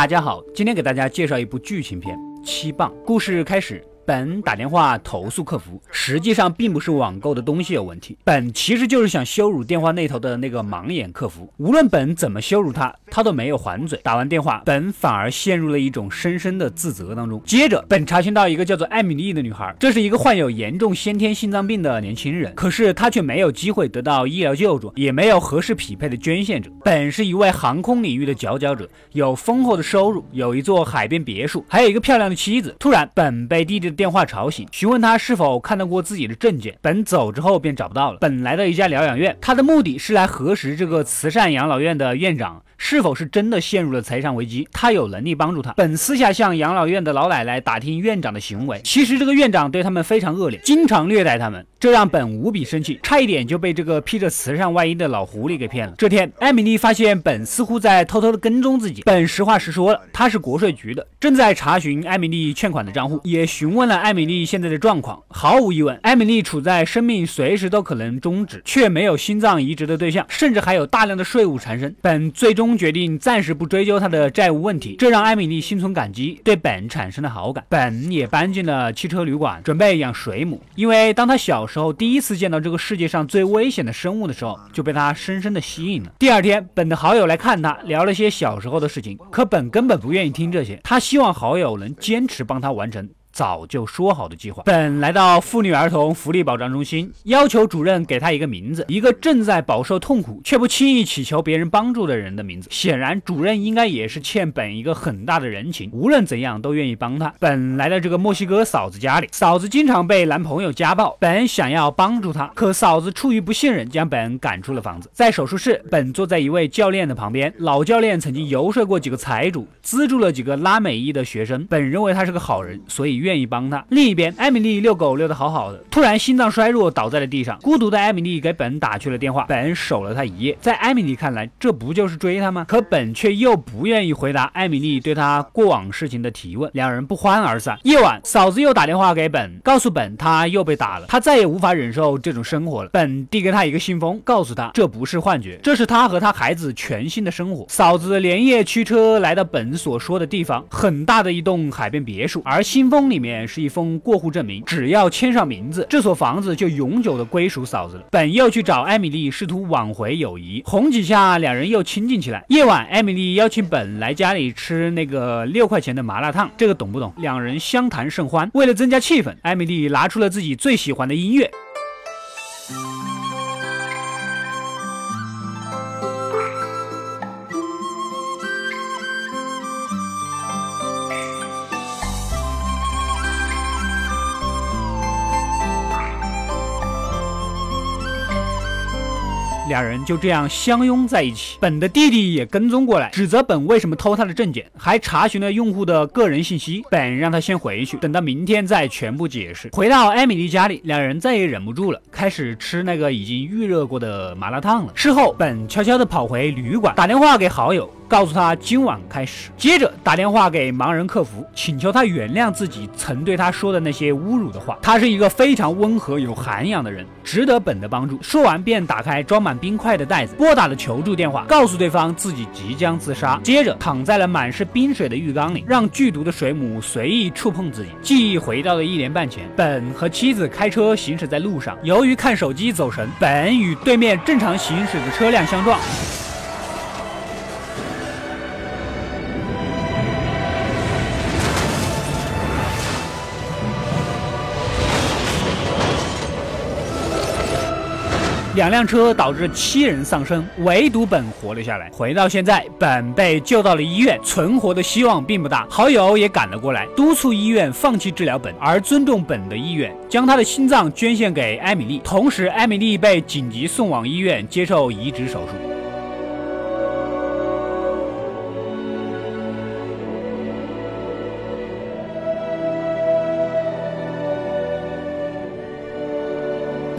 大家好，今天给大家介绍一部剧情片《七磅》。故事开始。本打电话投诉客服，实际上并不是网购的东西有问题，本其实就是想羞辱电话那头的那个盲眼客服。无论本怎么羞辱他，他都没有还嘴。打完电话，本反而陷入了一种深深的自责当中。接着，本查询到一个叫做艾米丽的女孩，这是一个患有严重先天心脏病的年轻人，可是她却没有机会得到医疗救助，也没有合适匹配的捐献者。本是一位航空领域的佼佼者，有丰厚的收入，有一座海边别墅，还有一个漂亮的妻子。突然，本被弟弟电话吵醒，询问他是否看到过自己的证件。本走之后便找不到了。本来到一家疗养院，他的目的是来核实这个慈善养老院的院长。是否是真的陷入了财产危机？他有能力帮助他。本私下向养老院的老奶奶打听院长的行为。其实这个院长对他们非常恶劣，经常虐待他们，这让本无比生气，差一点就被这个披着慈善外衣的老狐狸给骗了。这天，艾米丽发现本似乎在偷偷的跟踪自己。本实话实说了，他是国税局的，正在查询艾米丽欠款的账户，也询问问了艾米丽现在的状况。毫无疑问，艾米丽处在生命随时都可能终止，却没有心脏移植的对象，甚至还有大量的税务缠身。本最终。决定暂时不追究他的债务问题，这让艾米丽心存感激，对本产生了好感。本也搬进了汽车旅馆，准备养水母，因为当他小时候第一次见到这个世界上最危险的生物的时候，就被他深深的吸引了。第二天，本的好友来看他，聊了些小时候的事情，可本根本不愿意听这些，他希望好友能坚持帮他完成。早就说好的计划。本来到妇女儿童福利保障中心，要求主任给他一个名字，一个正在饱受痛苦却不轻易祈求别人帮助的人的名字。显然，主任应该也是欠本一个很大的人情，无论怎样都愿意帮他。本来到这个墨西哥嫂子家里，嫂子经常被男朋友家暴，本想要帮助她，可嫂子出于不信任，将本赶出了房子。在手术室，本坐在一位教练的旁边，老教练曾经游说过几个财主，资助了几个拉美裔的学生。本认为他是个好人，所以愿。愿意帮他。另一边，艾米丽遛狗遛得好好的，突然心脏衰弱，倒在了地上。孤独的艾米丽给本打去了电话，本守了他一夜。在艾米丽看来，这不就是追他吗？可本却又不愿意回答艾米丽对他过往事情的提问。两人不欢而散。夜晚，嫂子又打电话给本，告诉本他又被打了，他再也无法忍受这种生活了。本递给他一个信封，告诉他这不是幻觉，这是他和他孩子全新的生活。嫂子连夜驱车来到本所说的地方，很大的一栋海边别墅，而信封里。里面是一封过户证明，只要签上名字，这所房子就永久的归属嫂子了。本又去找艾米丽，试图挽回友谊，哄几下，两人又亲近起来。夜晚，艾米丽邀请本来家里吃那个六块钱的麻辣烫，这个懂不懂？两人相谈甚欢。为了增加气氛，艾米丽拿出了自己最喜欢的音乐。俩人就这样相拥在一起。本的弟弟也跟踪过来，指责本为什么偷他的证件，还查询了用户的个人信息。本让他先回去，等到明天再全部解释。回到艾米丽家里，两人再也忍不住了，开始吃那个已经预热过的麻辣烫了。事后，本悄悄地跑回旅馆，打电话给好友。告诉他今晚开始，接着打电话给盲人客服，请求他原谅自己曾对他说的那些侮辱的话。他是一个非常温和有涵养的人，值得本的帮助。说完便打开装满冰块的袋子，拨打了求助电话，告诉对方自己即将自杀。接着躺在了满是冰水的浴缸里，让剧毒的水母随意触碰自己。记忆回到了一年半前，本和妻子开车行驶在路上，由于看手机走神，本与对面正常行驶的车辆相撞。两辆车导致七人丧生，唯独本活了下来。回到现在，本被救到了医院，存活的希望并不大。好友也赶了过来，督促医院放弃治疗本，而尊重本的意愿，将他的心脏捐献给艾米丽。同时，艾米丽被紧急送往医院接受移植手术。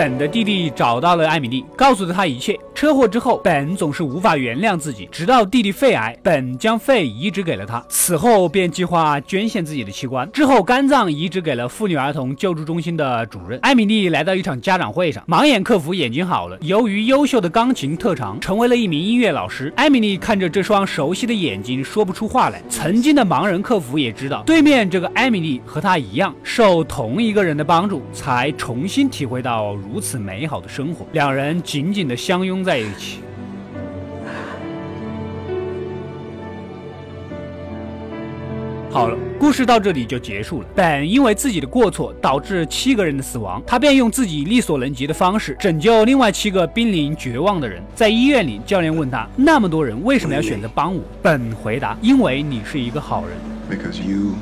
等的弟弟找到了艾米丽，告诉了他一切。车祸之后，本总是无法原谅自己，直到弟弟肺癌，本将肺移植给了他，此后便计划捐献自己的器官，之后肝脏移植给了妇女儿童救助中心的主任。艾米丽来到一场家长会上，盲眼客服眼睛好了，由于优秀的钢琴特长，成为了一名音乐老师。艾米丽看着这双熟悉的眼睛，说不出话来。曾经的盲人客服也知道，对面这个艾米丽和他一样，受同一个人的帮助，才重新体会到如此美好的生活。两人紧紧地相拥在一起。好了，故事到这里就结束了。本因为自己的过错导致七个人的死亡，他便用自己力所能及的方式拯救另外七个濒临绝望的人。在医院里，教练问他：“那么多人为什么要选择帮我？”本回答：“因为你是一个好人。” Because you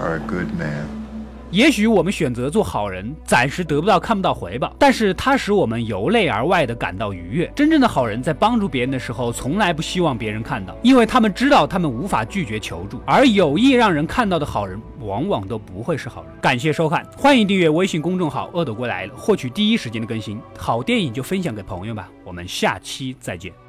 are a good man. 也许我们选择做好人，暂时得不到看不到回报，但是它使我们由内而外的感到愉悦。真正的好人在帮助别人的时候，从来不希望别人看到，因为他们知道他们无法拒绝求助。而有意让人看到的好人，往往都不会是好人。感谢收看，欢迎订阅微信公众号“恶斗归来”，获取第一时间的更新。好电影就分享给朋友吧，我们下期再见。